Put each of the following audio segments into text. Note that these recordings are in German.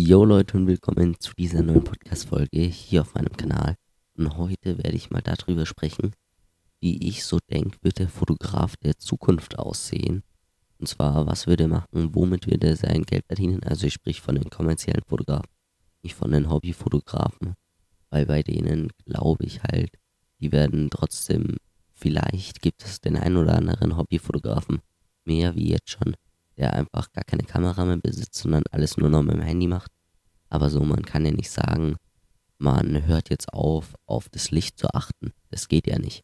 Yo Leute und willkommen zu dieser neuen Podcast-Folge hier auf meinem Kanal. Und heute werde ich mal darüber sprechen, wie ich so denke, wird der Fotograf der Zukunft aussehen. Und zwar, was würde er machen, womit würde er sein Geld verdienen. Also ich sprich von den kommerziellen Fotografen, nicht von den Hobbyfotografen. Weil bei denen glaube ich halt, die werden trotzdem, vielleicht gibt es den einen oder anderen Hobbyfotografen mehr wie jetzt schon, der einfach gar keine Kamera mehr besitzt, sondern alles nur noch mit dem Handy macht. Aber so, man kann ja nicht sagen, man hört jetzt auf, auf das Licht zu achten. Das geht ja nicht.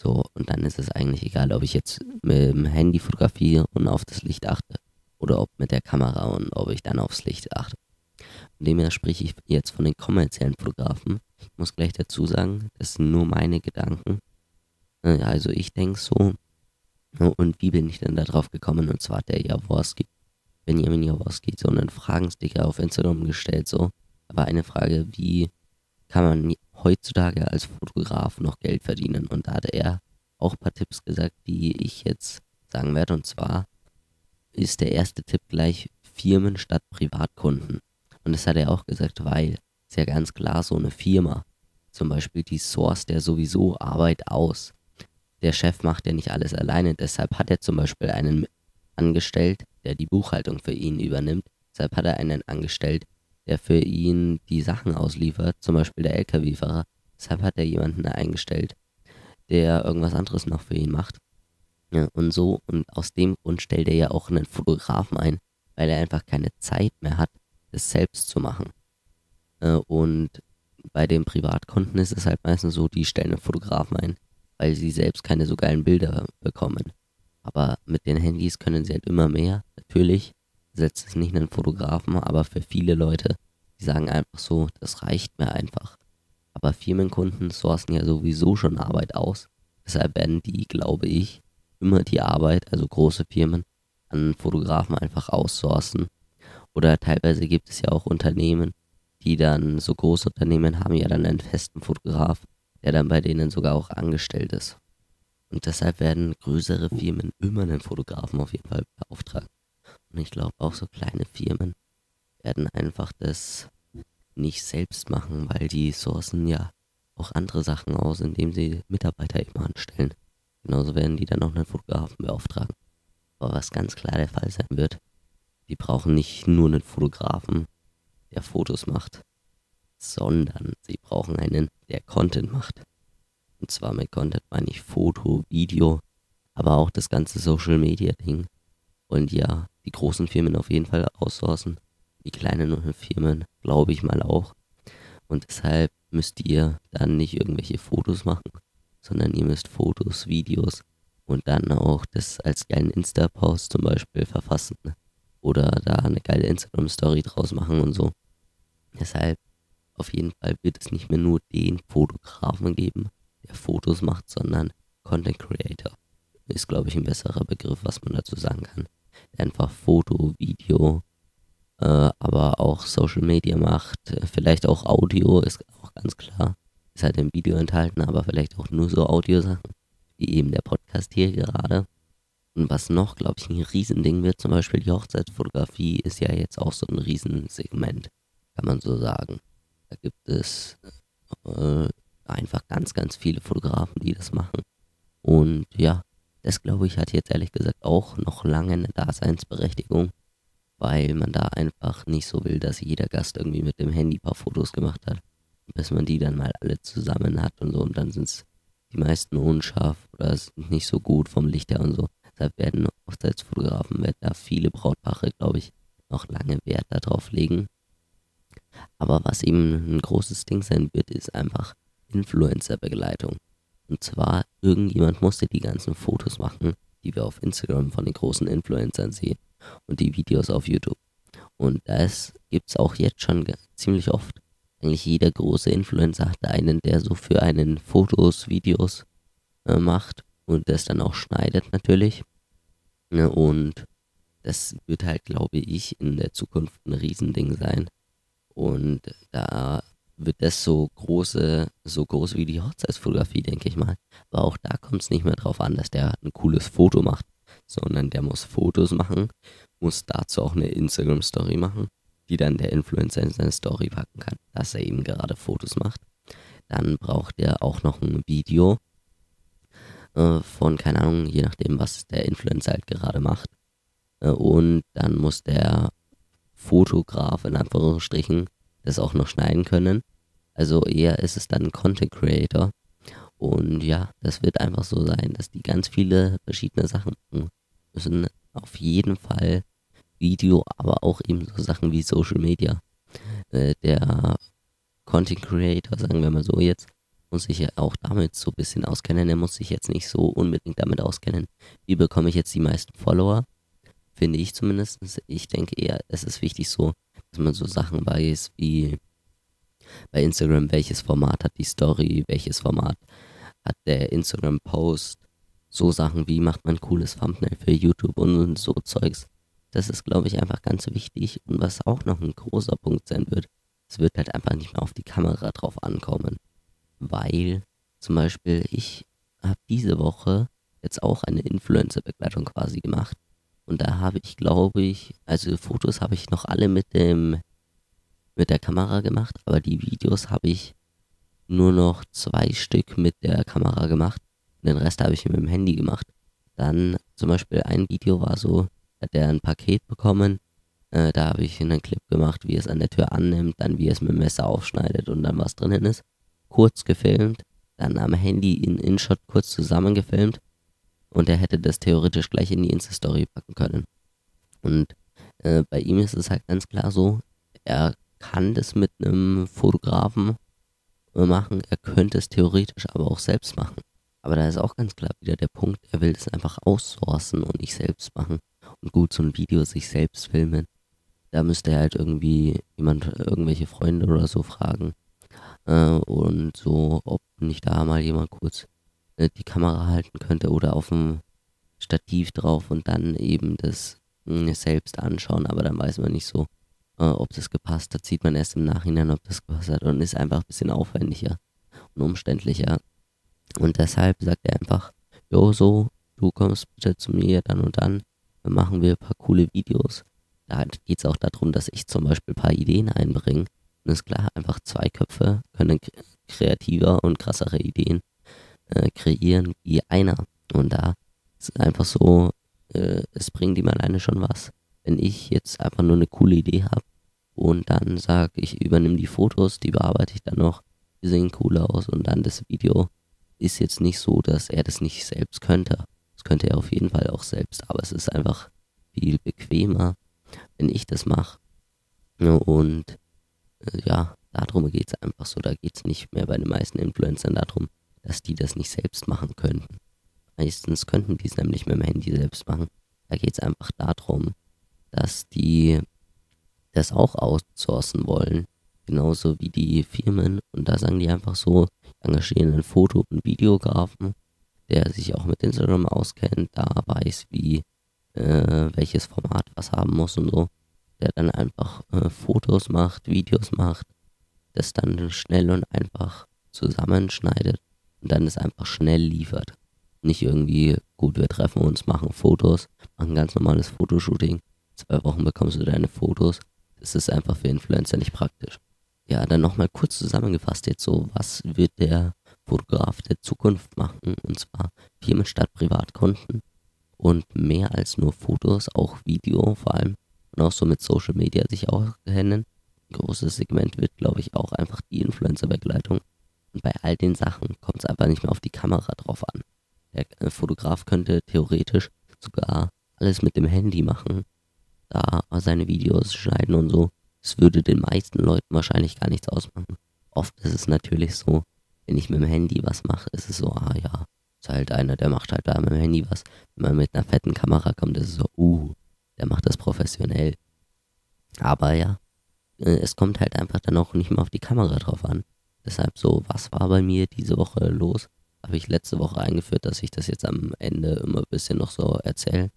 So, und dann ist es eigentlich egal, ob ich jetzt mit dem Handy fotografiere und auf das Licht achte. Oder ob mit der Kamera und ob ich dann aufs Licht achte. Von dem her spreche ich jetzt von den kommerziellen Fotografen. Ich muss gleich dazu sagen, das sind nur meine Gedanken. Also ich denke so, und wie bin ich denn da drauf gekommen? Und zwar hat der Jaworski, Benjamin Jaworski, so einen Fragensticker auf Instagram gestellt. So, aber eine Frage, wie kann man heutzutage als Fotograf noch Geld verdienen? Und da hat er auch ein paar Tipps gesagt, die ich jetzt sagen werde. Und zwar ist der erste Tipp gleich Firmen statt Privatkunden. Und das hat er auch gesagt, weil ist ja ganz klar so eine Firma, zum Beispiel die Source, der sowieso Arbeit aus der Chef macht ja nicht alles alleine. Deshalb hat er zum Beispiel einen angestellt, der die Buchhaltung für ihn übernimmt. Deshalb hat er einen angestellt, der für ihn die Sachen ausliefert, zum Beispiel der LKW-Fahrer. Deshalb hat er jemanden eingestellt, der irgendwas anderes noch für ihn macht. Ja, und so, und aus dem Grund stellt er ja auch einen Fotografen ein, weil er einfach keine Zeit mehr hat, das selbst zu machen. Äh, und bei den Privatkonten ist es halt meistens so, die stellen einen Fotografen ein, weil sie selbst keine so geilen Bilder bekommen. Aber mit den Handys können sie halt immer mehr. Natürlich setzt es nicht einen Fotografen, aber für viele Leute, die sagen einfach so, das reicht mir einfach. Aber Firmenkunden sourcen ja sowieso schon Arbeit aus. Deshalb werden die, glaube ich, immer die Arbeit, also große Firmen, an Fotografen einfach aussourcen. Oder teilweise gibt es ja auch Unternehmen, die dann, so große Unternehmen haben ja dann einen festen Fotograf, der dann bei denen sogar auch angestellt ist. Und deshalb werden größere Firmen immer einen Fotografen auf jeden Fall beauftragen. Und ich glaube auch so kleine Firmen werden einfach das nicht selbst machen, weil die sourcen ja auch andere Sachen aus, indem sie Mitarbeiter eben anstellen. Genauso werden die dann auch einen Fotografen beauftragen. Aber was ganz klar der Fall sein wird, die brauchen nicht nur einen Fotografen, der Fotos macht, sondern sie brauchen einen, der Content macht. Und zwar mit Content meine ich Foto, Video, aber auch das ganze Social Media Ding. Und ja, die großen Firmen auf jeden Fall aussourcen. Die kleinen Firmen glaube ich mal auch. Und deshalb müsst ihr dann nicht irgendwelche Fotos machen, sondern ihr müsst Fotos, Videos und dann auch das als geilen Insta-Post zum Beispiel verfassen. Oder da eine geile Instagram-Story draus machen und so. Deshalb auf jeden Fall wird es nicht mehr nur den Fotografen geben, der Fotos macht, sondern Content Creator. Ist, glaube ich, ein besserer Begriff, was man dazu sagen kann. Der einfach Foto, Video, äh, aber auch Social Media macht. Vielleicht auch Audio, ist auch ganz klar. Ist halt im Video enthalten, aber vielleicht auch nur so Audiosachen, wie eben der Podcast hier gerade. Und was noch, glaube ich, ein Riesending wird, zum Beispiel die Hochzeitsfotografie, ist ja jetzt auch so ein Riesensegment, kann man so sagen. Da gibt es äh, einfach ganz, ganz viele Fotografen, die das machen. Und ja, das glaube ich hat jetzt ehrlich gesagt auch noch lange eine Daseinsberechtigung, weil man da einfach nicht so will, dass jeder Gast irgendwie mit dem Handy ein paar Fotos gemacht hat, bis man die dann mal alle zusammen hat und so und dann sind es die meisten unscharf oder sind nicht so gut vom Licht her und so. Deshalb werden Hochzeitsfotografen, werden da viele Brautpaare, glaube ich, noch lange Wert darauf legen, aber was eben ein großes Ding sein wird, ist einfach Influencer-Begleitung. Und zwar, irgendjemand musste die ganzen Fotos machen, die wir auf Instagram von den großen Influencern sehen und die Videos auf YouTube. Und das gibt es auch jetzt schon ziemlich oft. Eigentlich jeder große Influencer hat einen, der so für einen Fotos, Videos äh, macht und das dann auch schneidet natürlich. Ne, und das wird halt, glaube ich, in der Zukunft ein Riesending sein. Und da wird das so große, so groß wie die Hochzeitsfotografie, denke ich mal. Aber auch da kommt es nicht mehr drauf an, dass der ein cooles Foto macht, sondern der muss Fotos machen, muss dazu auch eine Instagram-Story machen, die dann der Influencer in seine Story packen kann, dass er eben gerade Fotos macht. Dann braucht er auch noch ein Video äh, von, keine Ahnung, je nachdem, was der Influencer halt gerade macht. Äh, und dann muss der Fotograf in Anführungsstrichen das auch noch schneiden können. Also eher ist es dann Content Creator. Und ja, das wird einfach so sein, dass die ganz viele verschiedene Sachen machen müssen. Auf jeden Fall Video, aber auch eben so Sachen wie Social Media. Äh, der Content Creator, sagen wir mal so jetzt, muss sich ja auch damit so ein bisschen auskennen. Er muss sich jetzt nicht so unbedingt damit auskennen, wie bekomme ich jetzt die meisten Follower. Finde ich zumindest. Ich denke eher, es ist wichtig so, dass man so Sachen weiß wie bei Instagram, welches Format hat die Story, welches Format hat der Instagram-Post, so Sachen wie macht man ein cooles Thumbnail für YouTube und so Zeugs. Das ist, glaube ich, einfach ganz wichtig. Und was auch noch ein großer Punkt sein wird, es wird halt einfach nicht mehr auf die Kamera drauf ankommen. Weil zum Beispiel ich habe diese Woche jetzt auch eine Influencer-Begleitung quasi gemacht. Und da habe ich, glaube ich, also Fotos habe ich noch alle mit dem mit der Kamera gemacht, aber die Videos habe ich nur noch zwei Stück mit der Kamera gemacht. Den Rest habe ich mit dem Handy gemacht. Dann zum Beispiel ein Video war so, hat er ein Paket bekommen. Äh, da habe ich einen Clip gemacht, wie es an der Tür annimmt, dann wie es mit dem Messer aufschneidet und dann was drinnen ist. Kurz gefilmt, dann am Handy in InShot kurz zusammengefilmt und er hätte das theoretisch gleich in die Insta-Story packen können. Und äh, bei ihm ist es halt ganz klar so, er kann das mit einem Fotografen äh, machen, er könnte es theoretisch aber auch selbst machen. Aber da ist auch ganz klar wieder der Punkt, er will es einfach aussourcen und nicht selbst machen. Und gut, so ein Video sich selbst filmen, da müsste er halt irgendwie jemand, irgendwelche Freunde oder so fragen. Äh, und so, ob nicht da mal jemand kurz äh, die Kamera halten könnte oder auf dem Stativ drauf und dann eben das äh, selbst anschauen. Aber dann weiß man nicht so, äh, ob das gepasst hat. Sieht man erst im Nachhinein, ob das gepasst hat und ist einfach ein bisschen aufwendiger und umständlicher. Und deshalb sagt er einfach, jo, so, du kommst bitte zu mir dann und dann, dann machen wir ein paar coole Videos. Da geht es auch darum, dass ich zum Beispiel ein paar Ideen einbringe. Und ist klar, einfach zwei Köpfe können kreativer und krassere Ideen äh, kreieren wie einer. Und da ist einfach so, äh, es bringt ihm alleine schon was. Wenn ich jetzt einfach nur eine coole Idee habe und dann sage, ich übernehme die Fotos, die bearbeite ich dann noch, die sehen cool aus und dann das Video ist jetzt nicht so, dass er das nicht selbst könnte. Das könnte er auf jeden Fall auch selbst, aber es ist einfach viel bequemer, wenn ich das mache. Und äh, ja, darum geht es einfach so. Da geht es nicht mehr bei den meisten Influencern darum, dass die das nicht selbst machen könnten. Meistens könnten die es nämlich mit dem Handy selbst machen. Da geht es einfach darum, dass die das auch outsourcen wollen. Genauso wie die Firmen. Und da sagen die einfach so, engagieren einen Foto- und Videografen, der sich auch mit Instagram auskennt, da weiß, wie äh, welches Format was haben muss und so, der dann einfach äh, Fotos macht, Videos macht, das dann schnell und einfach zusammenschneidet und dann es einfach schnell liefert. Nicht irgendwie, gut, wir treffen uns, machen Fotos, machen ganz normales Fotoshooting, zwei Wochen bekommst du deine Fotos. Das ist einfach für Influencer nicht praktisch ja, dann nochmal kurz zusammengefasst jetzt so, was wird der Fotograf der Zukunft machen? Und zwar Firmen statt Privatkunden und mehr als nur Fotos, auch Video vor allem und auch so mit Social Media sich auch kennen. Ein großes Segment wird, glaube ich, auch einfach die Influencer-Begleitung. Und bei all den Sachen kommt es einfach nicht mehr auf die Kamera drauf an. Der äh, Fotograf könnte theoretisch sogar alles mit dem Handy machen, da seine Videos schneiden und so. Es würde den meisten Leuten wahrscheinlich gar nichts ausmachen. Oft ist es natürlich so, wenn ich mit dem Handy was mache, ist es so, ah ja, ist halt einer, der macht halt da mit dem Handy was. Wenn man mit einer fetten Kamera kommt, ist es so, uh, der macht das professionell. Aber ja, äh, es kommt halt einfach dann auch nicht mehr auf die Kamera drauf an. Deshalb so, was war bei mir diese Woche los? Habe ich letzte Woche eingeführt, dass ich das jetzt am Ende immer ein bisschen noch so erzähle.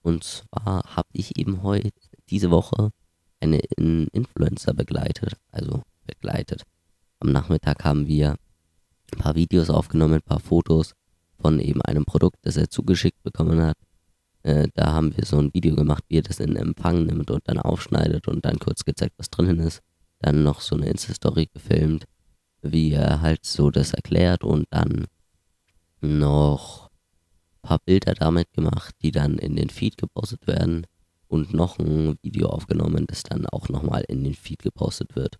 Und zwar habe ich eben heute, diese Woche, einen Influencer begleitet, also begleitet. Am Nachmittag haben wir ein paar Videos aufgenommen, ein paar Fotos von eben einem Produkt, das er zugeschickt bekommen hat. Äh, da haben wir so ein Video gemacht, wie er das in Empfang nimmt und dann aufschneidet und dann kurz gezeigt, was drinnen ist. Dann noch so eine Insta-Story gefilmt, wie er halt so das erklärt und dann noch ein paar Bilder damit gemacht, die dann in den Feed gepostet werden und noch ein Video aufgenommen, das dann auch nochmal in den Feed gepostet wird.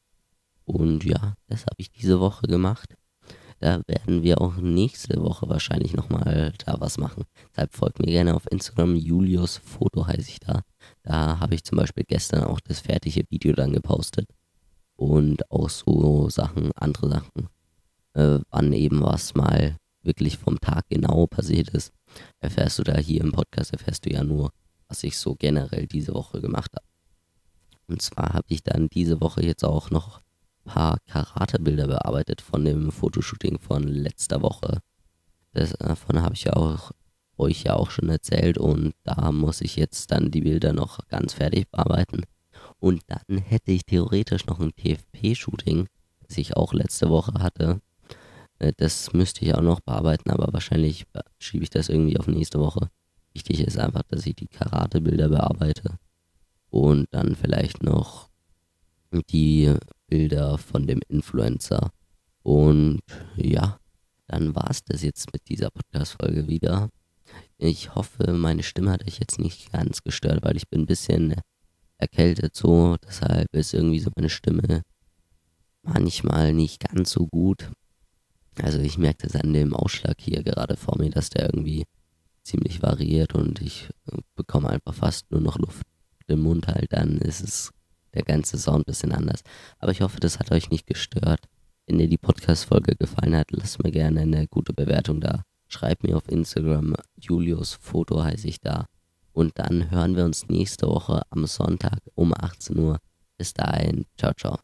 Und ja, das habe ich diese Woche gemacht. Da werden wir auch nächste Woche wahrscheinlich nochmal da was machen. Deshalb folgt mir gerne auf Instagram. Julius Foto heiße ich da. Da habe ich zum Beispiel gestern auch das fertige Video dann gepostet. Und auch so Sachen, andere Sachen. Äh, wann eben was mal wirklich vom Tag genau passiert ist, erfährst du da hier im Podcast, erfährst du ja nur, was ich so generell diese Woche gemacht habe. Und zwar habe ich dann diese Woche jetzt auch noch paar Karatebilder bearbeitet von dem Fotoshooting von letzter Woche. Das, davon habe ich ja auch euch ja auch schon erzählt und da muss ich jetzt dann die Bilder noch ganz fertig bearbeiten. Und dann hätte ich theoretisch noch ein TFP-Shooting, das ich auch letzte Woche hatte. Äh, das müsste ich auch noch bearbeiten, aber wahrscheinlich schiebe ich das irgendwie auf nächste Woche. Wichtig ist einfach, dass ich die Karatebilder bearbeite und dann vielleicht noch die Bilder von dem Influencer. Und ja, dann war es das jetzt mit dieser Podcast-Folge wieder. Ich hoffe, meine Stimme hat euch jetzt nicht ganz gestört, weil ich bin ein bisschen erkältet so. Deshalb ist irgendwie so meine Stimme manchmal nicht ganz so gut. Also ich merke das an dem Ausschlag hier gerade vor mir, dass der irgendwie ziemlich variiert und ich bekomme einfach fast nur noch Luft im Mund halt. Dann ist es der ganze Sound ein bisschen anders. Aber ich hoffe, das hat euch nicht gestört. Wenn dir die Podcast-Folge gefallen hat, lasst mir gerne eine gute Bewertung da. Schreibt mir auf Instagram, Julius Foto heiße ich da. Und dann hören wir uns nächste Woche am Sonntag um 18 Uhr. Bis dahin, ciao, ciao.